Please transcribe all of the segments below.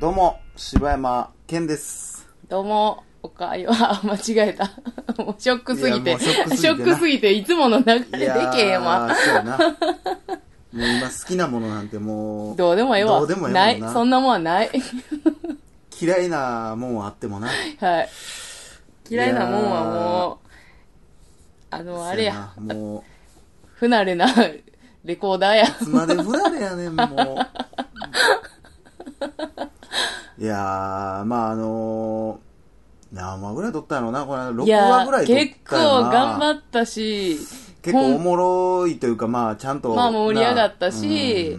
どうも、柴山健です。どうも、おかよ、あ、間違えた。もうショックすぎて。いやもうショックすぎてなショックすぎて、いつもの流れでけへんわ。ーそうやな。もう今好きなものなんてもう、どうでもええわ。どうでもええもんない。なそんなもんはない。嫌いなもんはあってもな。はい。嫌いなもんはもう、あの、あれや、そうなも不慣れなレコーダーや。つまで不慣れやねん、もう。いやー、まああのー、何話ぐらい撮ったのなこれ、6いや話ぐらい撮った。結構頑張ったし、結構おもろいというか、まあちゃんと。まあ盛り上がったなし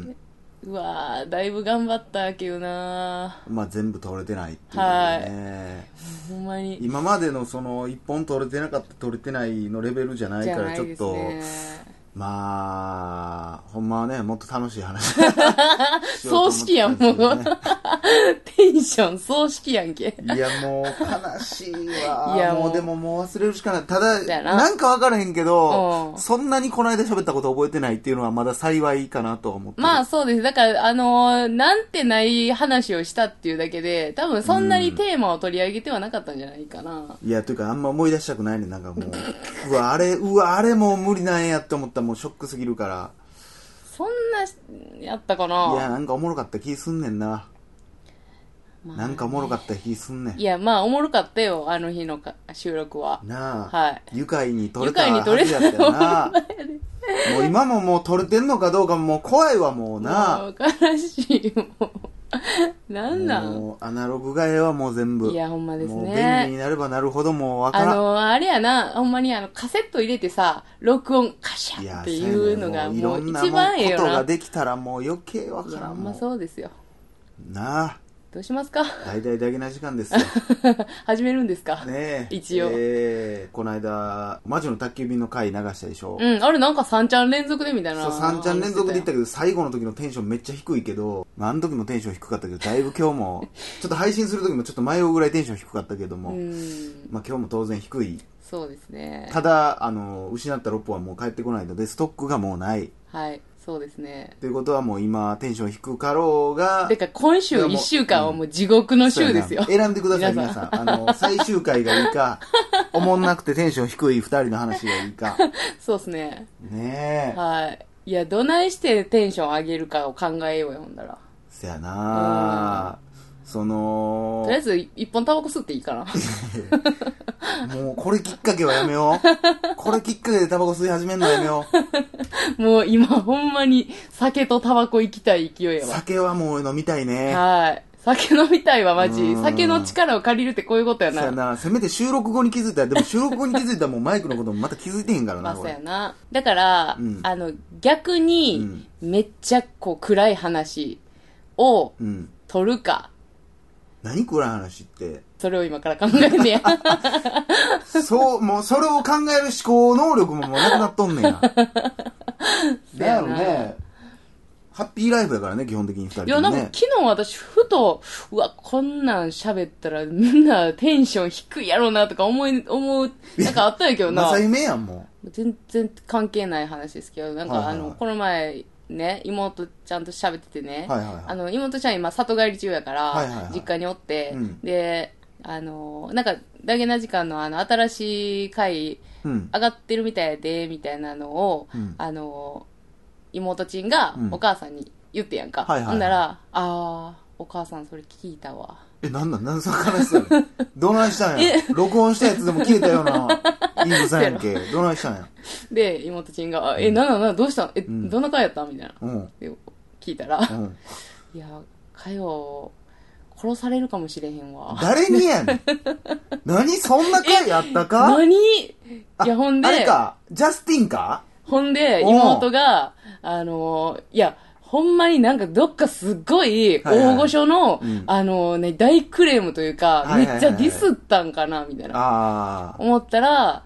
うん、うわーだいぶ頑張ったけどなまあ全部撮れてないっていうね。ほんまに。今までのその一本取れてなかった取れてないのレベルじゃないからちょっと、ね。まあほんまはねもっと楽しい話葬式やん、もう。しようと思ってたんです テンション葬式やんけ。いやもう悲しいわ。いやもう。もうでももう忘れるしかない。ただやな。なんか分からへんけどうん。そんなにこの間喋ったこと覚えてないっていうのはまだ幸いかなとは思ってる。まあそうです。だから、あのーなんてない話をしたっていうだけで、多分そんなにテーマを取り上げてはなかったんじゃないかな。いやというかあんま思い出したくないねなんかもううわあれうわあれもう無理なんやって思った。らもうショックすぎるから。そんな、やったかいやななんかおもろかった気すんねんなまあなんかおもろかった気すんねん。いや、まあおもろかったよ、あの日のか収録は。なあ、はい。愉快に撮れた愉快に撮れたはずやったよな。もう今ももう撮れてんのかどうかももう怖いわもうな。もう悲しい、もう。なんなん？もうアナログ替えはもう全部。いやほんまですね。もう便利になればなるほどもうわかあらん。のあれやな、ほんまにあの、カセット入れてさ、録音カシャっていうのが、そうやねもういろんなも一番ええんことが。できたらもう余計わからんもほんまそうですよ。うなあどうしますか？大々だけな時間ですよ。始めるんですか？ねえ。一応。えーこの間魔女の宅急便の回流したでしょ、うん、あれなんか3ちゃん連続でみたいな。そう3ちゃん連続で言ったけけど最後の時のテンションめっちゃ低いけど、まあ、あの時もテンション低かったけどだいぶ今日も ちょっと配信する時もちょっと迷うぐらいテンション低かったけども、うん、まあ、今日も当然低い。そうですね。ただあの失った6本はもう帰ってこないのでストックがもうない。はい、そうですね。ということはもう今テンション低かろうがてか、今週1週間はもう地獄の週ですよ。選んでください皆皆さんあの 最終回がいいかおもんなくてテンション低い2人の話がいいか そうですね。ねえはい。いや、どないしてテンション上げるかを考えようよ、ほんだら。そやなそのとりあえず、一本タバコ吸っていいかな。もうこれきっかけはやめよう。これきっかけでタバコ吸い始めるのやめよ もう今、ほんまに酒とタバコ行きたい勢いやう。わ。酒はもう飲みたいね。はい。酒飲みたいわ、マジう。ん酒の力を借りるってこういうことやそうやな。な。せめて収録後に気づいたら、でも収録後に気づいたらもうマイクのこともまた気づいてへんからな、まあ、そうやな。だから、うんあの、逆に、めっちゃこう暗い話をうん。取るか。何暗い話って。それを今から考えんねや。そう、もうそれを考える思考能力ももうなくなっとんねんや。なんやろね。ハッピーライフやからね、基本的に二人いや、なんかね。昨日私、ふと、うわ、こんなん喋ったらみんなテンション低いやろうなとか思い、思う、なんかあったんやけどな。やん、も全然関係ない話ですけど、なんか、はいはいはいあの、この前、ね、妹ちゃんと喋っててね、はいはいはいあの、妹ちゃん今里帰り中やから、はいはいはい実家におって、うんで、あの、なんか、ダゲな時間のあの、新しい回、う。うん。上がってるみたいやで、みたいなのを、うんあの、妹ちんがうんお母さんに言ってやんか。はいはいはいほんなら、あー、お母さんそれ聞いたわ。え、なんなん？なんでその話するの？どないしたんや？録音したやつでも消えたような、いいぐさやんけ。どないしたんや？で、妹ちんが、え、なんなんなんどうしたん？え、ん。どんな回やったみたいな。うん。で聞いたら、うん。いや、かよ、殺されるかもしれへんわ。誰にやねん？何そんな回あったか？何？いあや、ほんで。あ、れか、ジャスティンか？ほんで、おう妹が、あのーいや、ほんまになんかどっかすっごいはいはい大御所の、うんあのね、大クレームというか、はいはいはいめっちゃディスったんかな、みたいな。あ思ったら、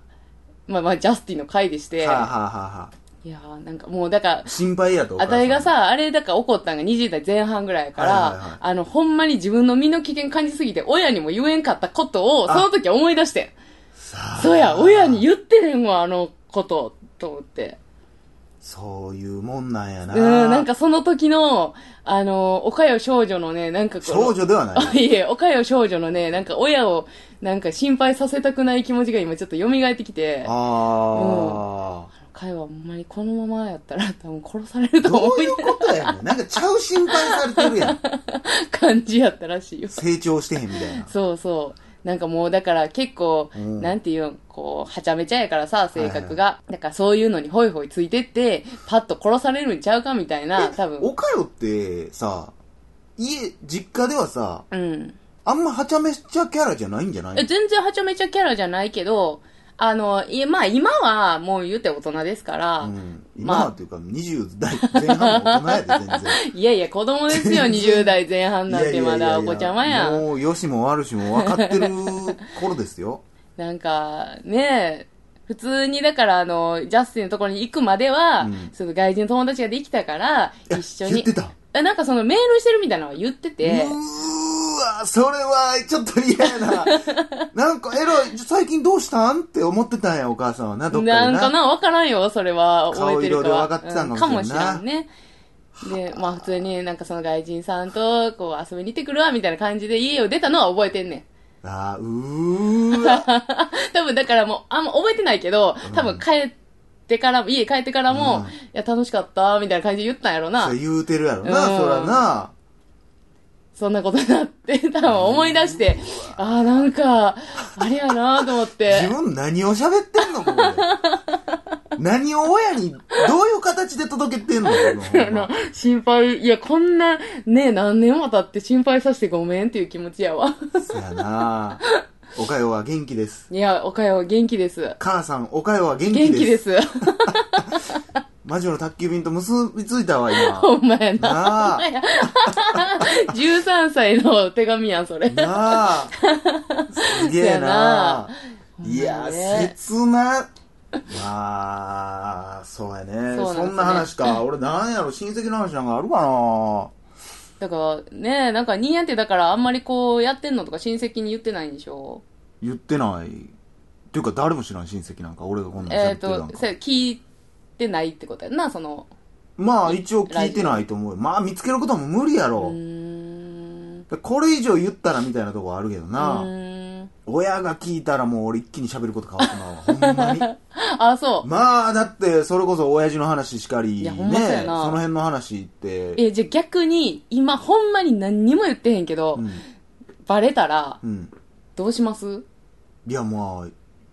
まあまあ、ジャスティンの回でして、あ。はあ、はあはあはあ、いやーなんかもう、だから、心配やと。あたいがさ、あれだから怒ったんが20代前半ぐらいやから、はいはいはいあの、ほんまに自分の身の危険感じすぎて、親にも言えんかったことを、そあの時思い出してそうや、親に言ってへんわ、あのこと、と思って。そういうもんなんやな。うん、なんかその時の、あの、おかよ少女のね、なんかこの少女ではない。あ いえ、おかよ少女のね、なんか親を、なんか心配させたくない気持ちが今ちょっと蘇ってきて、あかよはほんまにこのままやったら多分殺されるあ。どと思うういうことやねん。なんかちゃう心配されてるやん。感じやったらしいよ。成長してへんみたいな。そうそう。なんかもうだから結構、うんなんていうん、こう、はちゃめちゃやからさ、性格が。だからそういうのにホイホイついてって、パッと殺されるんちゃうかみたいな、多分。おかよってさ、家、実家ではさ、うん。あんまはちゃめちゃキャラじゃないんじゃない？え全然はちゃめちゃキャラじゃないけど、あの、いや、まあ今はもう言うて大人ですから、うん。今はっていうか、20代前半の大人やで、全然。いやいや、子供ですよ、20代前半なんてまだお子ちゃまやん。もう、よしも悪しも分かってる 頃ですよ。なんか、ねえ、普通にだからあの、ジャスティンのところに行くまでは、うんその外人の友達ができたから、一緒に。言ってた？えなんかそのメールしてるみたいなのは言ってて、うーわ、それはちょっと嫌やな。なんか、エロい、最近どうしたんって思ってたんや、お母さんはな、どっかでな。なんかな、わからんよ、それは。覚えてるかは。顔色で分かってたんかもしれんなうんね。で、まあ普通になんかその外人さんとこう遊びに行ってくるわ、みたいな感じで家を出たのは覚えてんねん。あーうーわ。多分だからもう、あんま覚えてないけど、多分帰ってからも、家帰ってからも、うんいや、楽しかった、みたいな感じで言ったんやろなそれ。言うてるやろな、うんそらな。そんなことになって、多分思い出して、ああ、なんか、あれやなと思って。自分何を喋ってんのここで？何を親に、どういう形で届けてんの 心配、いや、こんな、ね、何年も経って心配させてごめんっていう気持ちやわ。そやな。おかよは元気です。いや、おかよ元気です。母さん、おかよは元気元です。気です。魔女の宅急便と結びついたわ、今。ほんまやな。なあ。13 歳の手紙やん、それ。なあ。すげえな。いそや切な。まあ、そうやね。そんねそんな話か。俺なんやろ、親戚の話なんかあるかな？だから、ね、なんか、ニーヤンってだから、あんまりこう、やってんのとか親戚に言ってないんでしょ？言ってない。っていうか誰も知らん親戚なんか、俺がこんなんえっ、喋ってるなんかと、聞いてないってことやんな、その、まあ一応聞いてないと思うよ。まあ見つけることも無理やうろ。これ以上言ったらみたいなとこあるけどうな。親が聞いたらもう俺一気に喋ること変わってまうわ。ほんまに。あ、そう。まあだってそれこそ親父の話しかり、ね。その辺の話って。え、じゃあ逆に、今ほんまに何にも言ってへんけど、うん。バレたら、うん。どうします？いやまあ、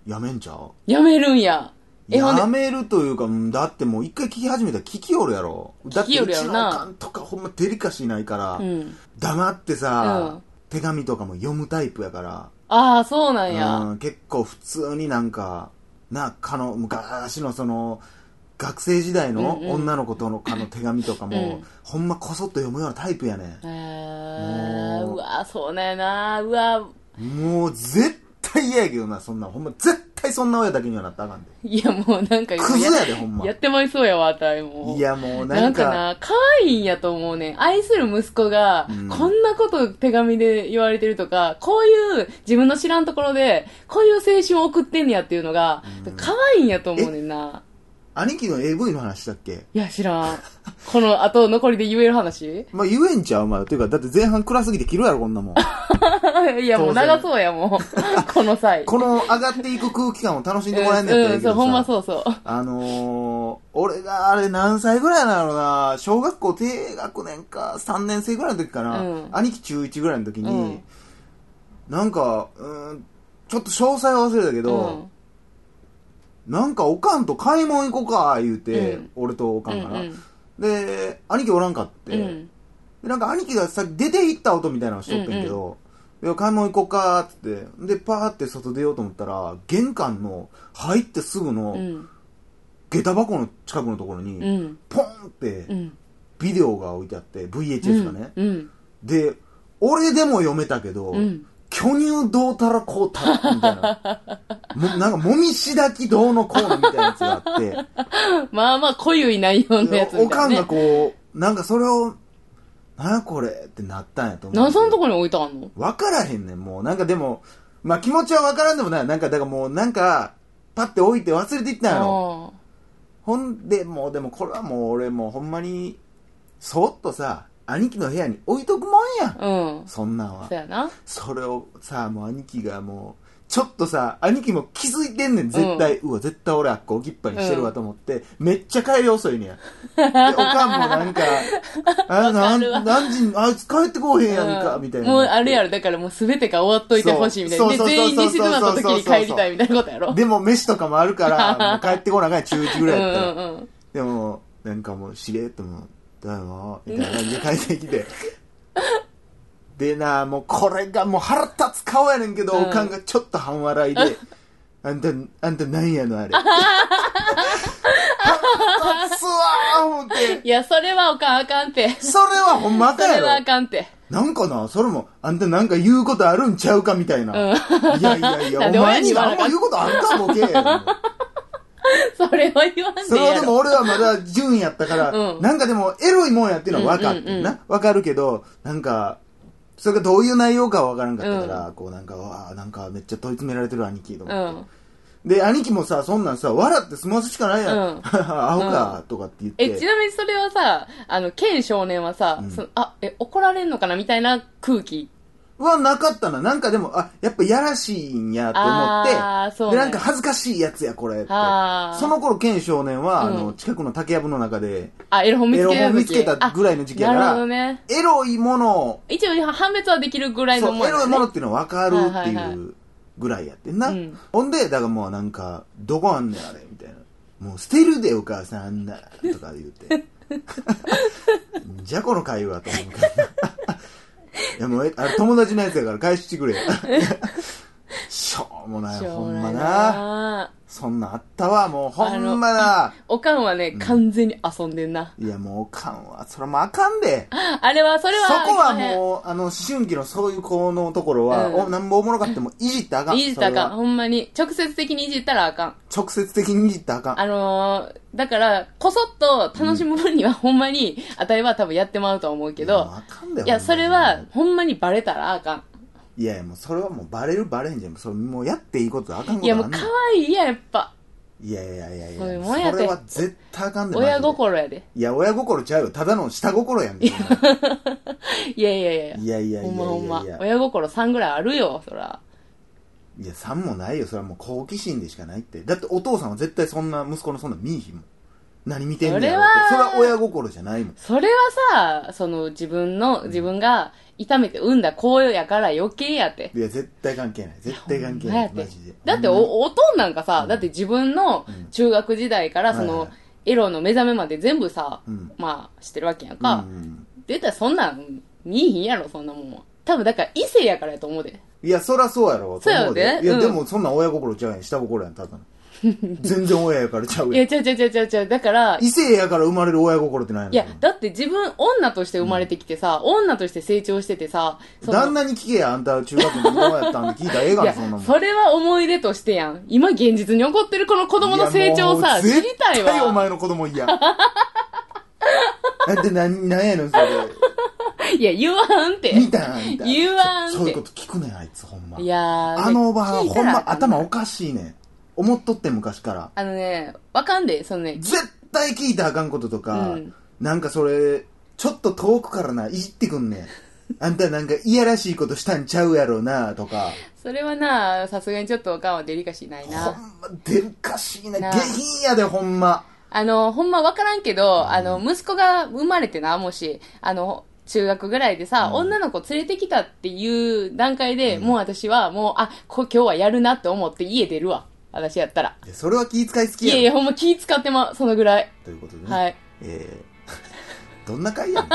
やめんちゃう？やめるんや。や、めるというか、うんだってもう一回聞き始めたら聞きよるやろ。だってうちのおかんとかほんまデリカシーないから、うん。黙ってさ、うん。手紙とかも読むタイプやから、ああ、そうなんや。うん、結構普通になんか、な、かの、昔のその、学生時代の女の子とのかの手紙とかも、うん。ほんまこそっと読むようなタイプやねえー、う。わ、そうなんやな。うわ、もう絶対嫌やけどな、そんな、ほんま絶対そんな親だけにはなったらあかんで。いやもうなんかクズやで、ほんまや。ってまいそうやわ、あたいもう。いやもうななんんか、かな、可愛いんやと思うねん。愛する息子が、うんこんなこと手紙で言われてるとか、こういう自分の知らんところで、こういう青春を送ってんねやっていうのが、うん可愛いんやと思うねんな。兄貴の AV の話したっけ？いや、知らん。この後残りで言える話？まあ言えんちゃうまだ。ていうか、だって前半暗すぎて切るやろ、こんなもん。いや、もう長そうや、もう。この際。この上がっていく空気感を楽しんでもらえんねやったらいいけどさ。うん、そう、ほんまそうそう。あのー、俺があれ何歳ぐらいなのな、小学校低学年か3年生ぐらいの時かな、うん兄貴中1ぐらいの時に、うんなんか、うーん、ちょっと詳細は忘れたけうど、ん。なんかおかんと買い物行こうか、言うて、うん俺とおかうんんかな。ん。で、兄貴おらんかって、うん。でなんか兄貴がさ出て行った音みたいなのしとってんけど、で買い物行こうかっつってでパーって外出ようと思ったら玄関の入ってすぐのうん。下駄箱の近くのところに、うん。ポンってうん。ビデオが置いてあって VHS がね、うん。で俺でも読めたけど、うん。巨乳どうたらこうたらみたいなもなんかもみしだきどうのこうのみたいなやつがあってまあまあ、濃ゆい内容のやつみたいな、ね。おかんがこうなんかそれをなんやこれってなったんやと思うなんそのとこに置いてあんの？わからへんねん、もう。なんかでも、まあ気持ちはわからんでもない。なんか、だからもう、なんか、パッて置いて忘れていったんやろ。ほんで、もう、でもこれはもう俺もうほんまに、そっとさ、兄貴の部屋に置いとくもんやん。うん。そんなんはそ。やな。それをさ、もう兄貴がもう、ちょっとさ、兄貴も気づいてんねん、絶対。うわ、絶対俺あっこ置きっぱにしてるわと思って、めっちゃ帰り遅いねや。で、おかんもなんか、あ、なん、何時に、あいつ帰ってこうへんやんか、みたいな。もうあるやろ、だからもうすべてが終わっといてほしいみたいな。で、そうそうそうそう全員に静まった時に帰りたいみたいなことやろ。でも飯とかもあるから、もう帰ってこなあかん中1ぐうんうらいやったら。んうん。でも、なんかもう、しれっともう、どうも、みたいな感じで帰ってきて。でな、もうこれがもう腹立つ顔やねんけど、うんおかんがちょっと半笑いで、あんた、あんた何やのあれ。腹立つわー思って。いや、それはおかんあかんて。それはほんまあかんやそれはあろ。かんて。なんかな、それも、あんたなんか言うことあるんちゃうかみたいな。うんいやいやいや、お前に親に言わなあかん何も言うことあるか、ボケ。それは言わんそれはで。も俺はまだ純やったから、うんなんかでもエロいもんやっていうのは分かってんうんうんな。分かるけど、なんか、それがどういう内容かは分からんかったから、こうなんか、わあなんかめっちゃ問い詰められてる兄貴とう思って。ん。で、兄貴もさ、そんなんさ、笑って済ますしかないやん。うん アホか、とかって言って。え、ちなみにそれはさ、あの、ケン少年はさ、うんそのあ、え、怒られんのかなみたいな空気。はなかったな。なんかでも、あ、やっぱやらしいんやと思って、で、ねなんか恥ずかしいやつや、これって。その頃、ケン少年は、あうの、ん近くの竹やぶの中で、あ、エロ本見つけたエロ本見つけたぐらいの時期やからね。エロいものを、一応判別はできるぐらいのもんやねエロいものっていうのは分かるってはいはいはいいうぐらいやってんな。うんほんで、だからもうなんか、どこあんねんあれ、みたいな。もう捨てるでお母さんあんな、とか言って。じゃこの会話と思うから。やもう、あれ友達のやつやから返してくれ。しょうもない、ほんま。なそんなんあったわ、もうほんまな。おかんはね、完全に遊んでんな。いやもうおかんは、それもうあかんで。あれは、それは、そこはもう、あの、思春期のそういう子のところは、うんおなんぼおもろかってもいじってあかん。いじったらあかん。ほんまに。直接的にいじったらあかん。直接的にいじってあかん。あのー、だから、こそっと楽しむ分には、ほんまに、あたりは多分やってまうとは思うけどあかんだよいや、それは、ほんまにバレたらあかん。いやいや、もうそれはもうバレるバレんじゃん。それもうやっていいことあかんこといや、もう可愛いやん、やっぱ。いやいやいやいそういうや、もんやてそれは絶対あかんでマジで親心やで。いや、親心ちゃうよ。ただの下心やん。いいやいやいややいやいやいほんまほんまやいや。。親心3ぐらいあるよ、そら。いや、3もないよ。それはもう好奇心でしかないって。だってお父さんは絶対そんな、息子のそんな見いひんもん。何見てんねやろって。そそれはれは親心じゃないもん。それはさ、その自分の、自分が痛めて産んだ子やから余計やって。いや、絶対関係ない。絶対関係ない。マジで。だってお、おとんなんかさ、だって自分の中学時代からそのはいはい、エロの目覚めまで全部さうん、まあ、してるわけやんうか。ん出たらそんなん、見いひんやろ、そんなもんは。多分だから異性やからやと思うで。いや、そらそうやろ。そうやと思いや、んでもそんなん親心ちゃうやん。下心やん、ただの。全然親やからちゃういや、やん。ちゃうちゃうちゃうちゃうちゃう。だから、異性やから生まれる親心って何やねんいや、だって自分、女として生まれてきてさ、女として成長しててさ、その旦那に聞けや、あんた中学のどうやったんって聞いたらええがな、いやそんなもん。それは思い出としてやん。今現実に起こってるこの子供の成長をさ、知いやもうりたい絶対おわ。前の子供嫌。だって何、何やねん、それ。いや、言わんって。見たんみたいな。言わんってそそういうこと聞くねん、あいつ、ほんま。いやー、あのおばは聞いほんまたらあかん頭おかしいねん。思っとってん昔から。あのね、わかんで、そのね、絶対聞いたらあかんこととか、うんなんかそれ、ちょっと遠くからな、いじってくんねん。あんたなんかいやらしいことしたんちゃうやろうな、とか。それはな、さすがにちょっとおかんはデリカシーないほんな。ま、デリカシーな。な下品やで、ほんま。あの、ほんまわからんけど、あの、息子が生まれてな、もし、あの、中学ぐらいでさ、うん女の子連れてきたっていう段階で、もう私は、もう、あ、こ今日はやるなって思って家出るわ。私やったら。いやそれは気遣い好きやろいやいや、ほんま気使ってま、そのぐらい。ということでね。はい。えー、どんな回やねん。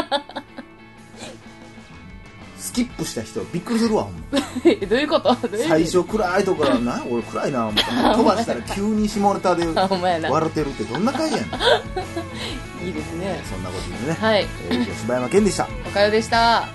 スキップした人びっくりするわ、ほんま。えどういうこと？どういう意味？最初暗いとこからな、俺暗いな、思って。飛ばしたら急に下ネタであほんまやな笑ってるってどんな回やねん。いいですね。そんなことでね。はい。えー、柴山健でした。おかよでした。